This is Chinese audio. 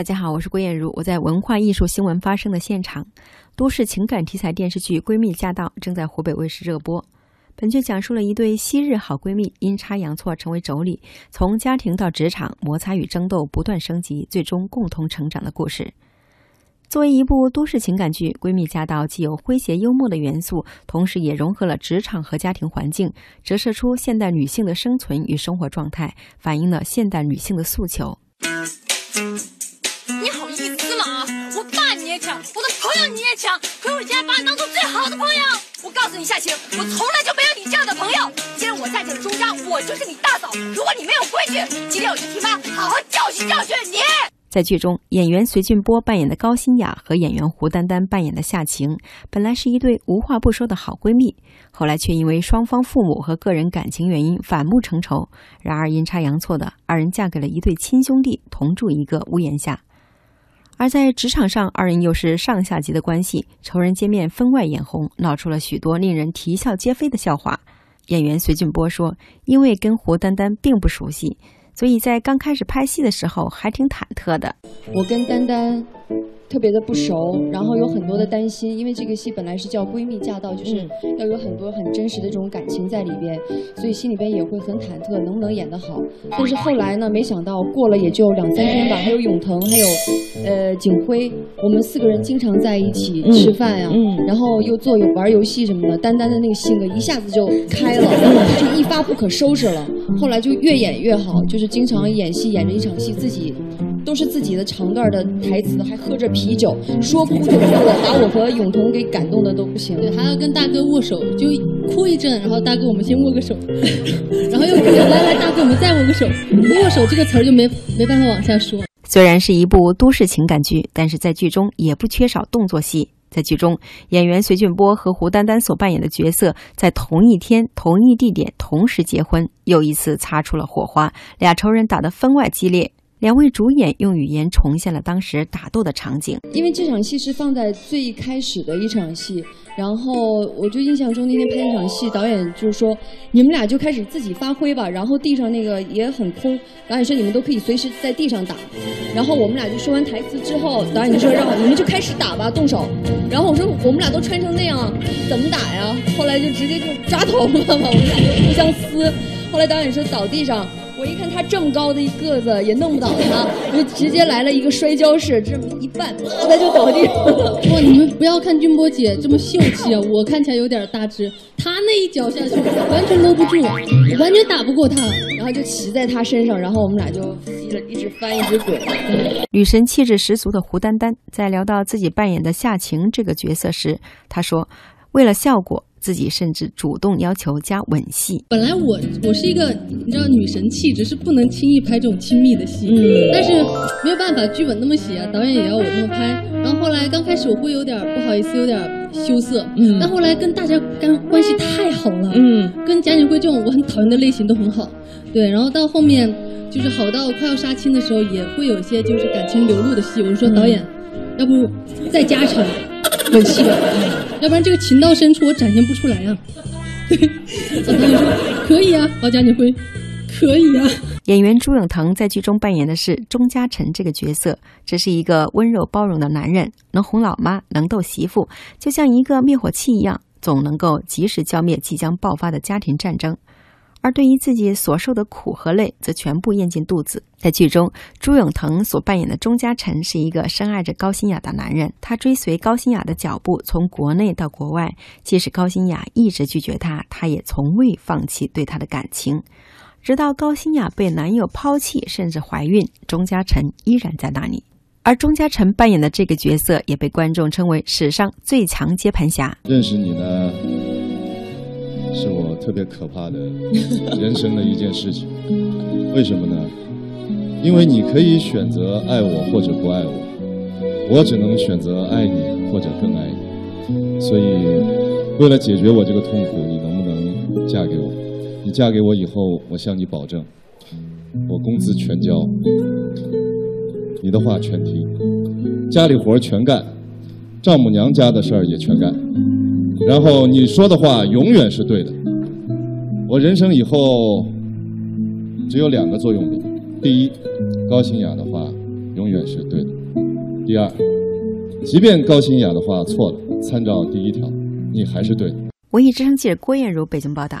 大家好，我是郭艳茹，我在文化艺术新闻发生的现场。都市情感题材电视剧《闺蜜驾到》正在湖北卫视热播。本剧讲述了一对昔日好闺蜜阴差阳错成为妯娌，从家庭到职场摩擦与争斗不断升级，最终共同成长的故事。作为一部都市情感剧，《闺蜜驾到》既有诙谐幽默的元素，同时也融合了职场和家庭环境，折射出现代女性的生存与生活状态，反映了现代女性的诉求。抢，我的朋友你也抢，可我竟然把你当做最好的朋友。我告诉你夏晴，我从来就没有你这样的朋友。既然我嫁进了钟家，我就是你大嫂。如果你没有规矩，今天我就替妈好好教训教训你。在剧中，演员隋俊波扮演的高馨雅和演员胡丹丹扮演的夏晴，本来是一对无话不说的好闺蜜，后来却因为双方父母和个人感情原因反目成仇。然而阴差阳错的，二人嫁给了一对亲兄弟，同住一个屋檐下。而在职场上，二人又是上下级的关系，仇人见面分外眼红，闹出了许多令人啼笑皆非的笑话。演员隋俊波说：“因为跟胡丹丹并不熟悉。”所以在刚开始拍戏的时候还挺忐忑的。我跟丹丹特别的不熟，然后有很多的担心，因为这个戏本来是叫闺蜜驾到，就是要有很多很真实的这种感情在里边，所以心里边也会很忐忑，能不能演得好。但是后来呢，没想到过了也就两三天吧，还有永腾，还有呃景辉，我们四个人经常在一起吃饭呀，然后又做玩游戏什么的，丹丹的那个性格一下子就开了，就一发不可收拾了。后来就越演越好，就是经常演戏演着一场戏自己。都是自己的长段的台词，还喝着啤酒，说哭就哭了，把我和永彤给感动的都不行。对还要跟大哥握手，就哭一阵，然后大哥我们先握个手，然后又来来大哥我们再握个手，握手这个词儿就没没办法往下说。虽然是一部都市情感剧，但是在剧中也不缺少动作戏。在剧中，演员隋俊波和胡丹丹所扮演的角色在同一天、同一地点同时结婚，又一次擦出了火花，俩仇人打得分外激烈。两位主演用语言重现了当时打斗的场景。因为这场戏是放在最开始的一场戏，然后我就印象中那天拍那场戏，导演就说你们俩就开始自己发挥吧，然后地上那个也很空，导演说你们都可以随时在地上打。然后我们俩就说完台词之后，导演就说让你们就开始打吧，动手。然后我说我们俩都穿成那样，怎么打呀？后来就直接就抓头了嘛，我们俩就互相撕。后来导演说倒地上。我一看他这么高的一个子也弄不倒他，我 就直接来了一个摔跤式，这么一绊，他就倒地上了。哇，你们不要看俊波姐这么秀气啊，我看起来有点大只，他那一脚下去完全搂不住，我完全打不过他，然后就骑在他身上，然后我们俩就一直一直翻一直滚。女神气质十足的胡丹丹在聊到自己扮演的夏晴这个角色时，她说：“为了效果。”自己甚至主动要求加吻戏。本来我我是一个你知道女神气质是不能轻易拍这种亲密的戏，但是没有办法，剧本那么写啊，导演也要我那么拍。然后后来刚开始我会有点不好意思，有点羞涩，但后来跟大家关关系太好了，嗯，跟贾景辉这种我很讨厌的类型都很好，对。然后到后面就是好到快要杀青的时候，也会有一些就是感情流露的戏。我说导演，要不再加成吻戏。要不然这个情到深处我展现不出来呀。导演说可以啊，老贾景辉，可以啊。演员朱永腾在剧中扮演的是钟嘉诚这个角色，这是一个温柔包容的男人，能哄老妈，能逗媳妇，就像一个灭火器一样，总能够及时浇灭即将爆发的家庭战争。而对于自己所受的苦和累，则全部咽进肚子。在剧中，朱永腾所扮演的钟嘉诚是一个深爱着高馨雅的男人，他追随高馨雅的脚步，从国内到国外。即使高馨雅一直拒绝他，他也从未放弃对她的感情。直到高馨雅被男友抛弃，甚至怀孕，钟嘉诚依然在那里。而钟嘉诚扮演的这个角色，也被观众称为史上最强接盘侠。认识你呢？是我特别可怕的 人生的一件事情，为什么呢？因为你可以选择爱我或者不爱我，我只能选择爱你或者更爱你。所以，为了解决我这个痛苦，你能不能嫁给我？你嫁给我以后，我向你保证，我工资全交，你的话全听，家里活全干，丈母娘家的事儿也全干。然后你说的话永远是对的。我人生以后只有两个座右铭：第一，高馨雅的话永远是对的。第二，即便高清雅的话错了，参照第一条，你还是对的。文艺之声记者郭艳茹北京报道。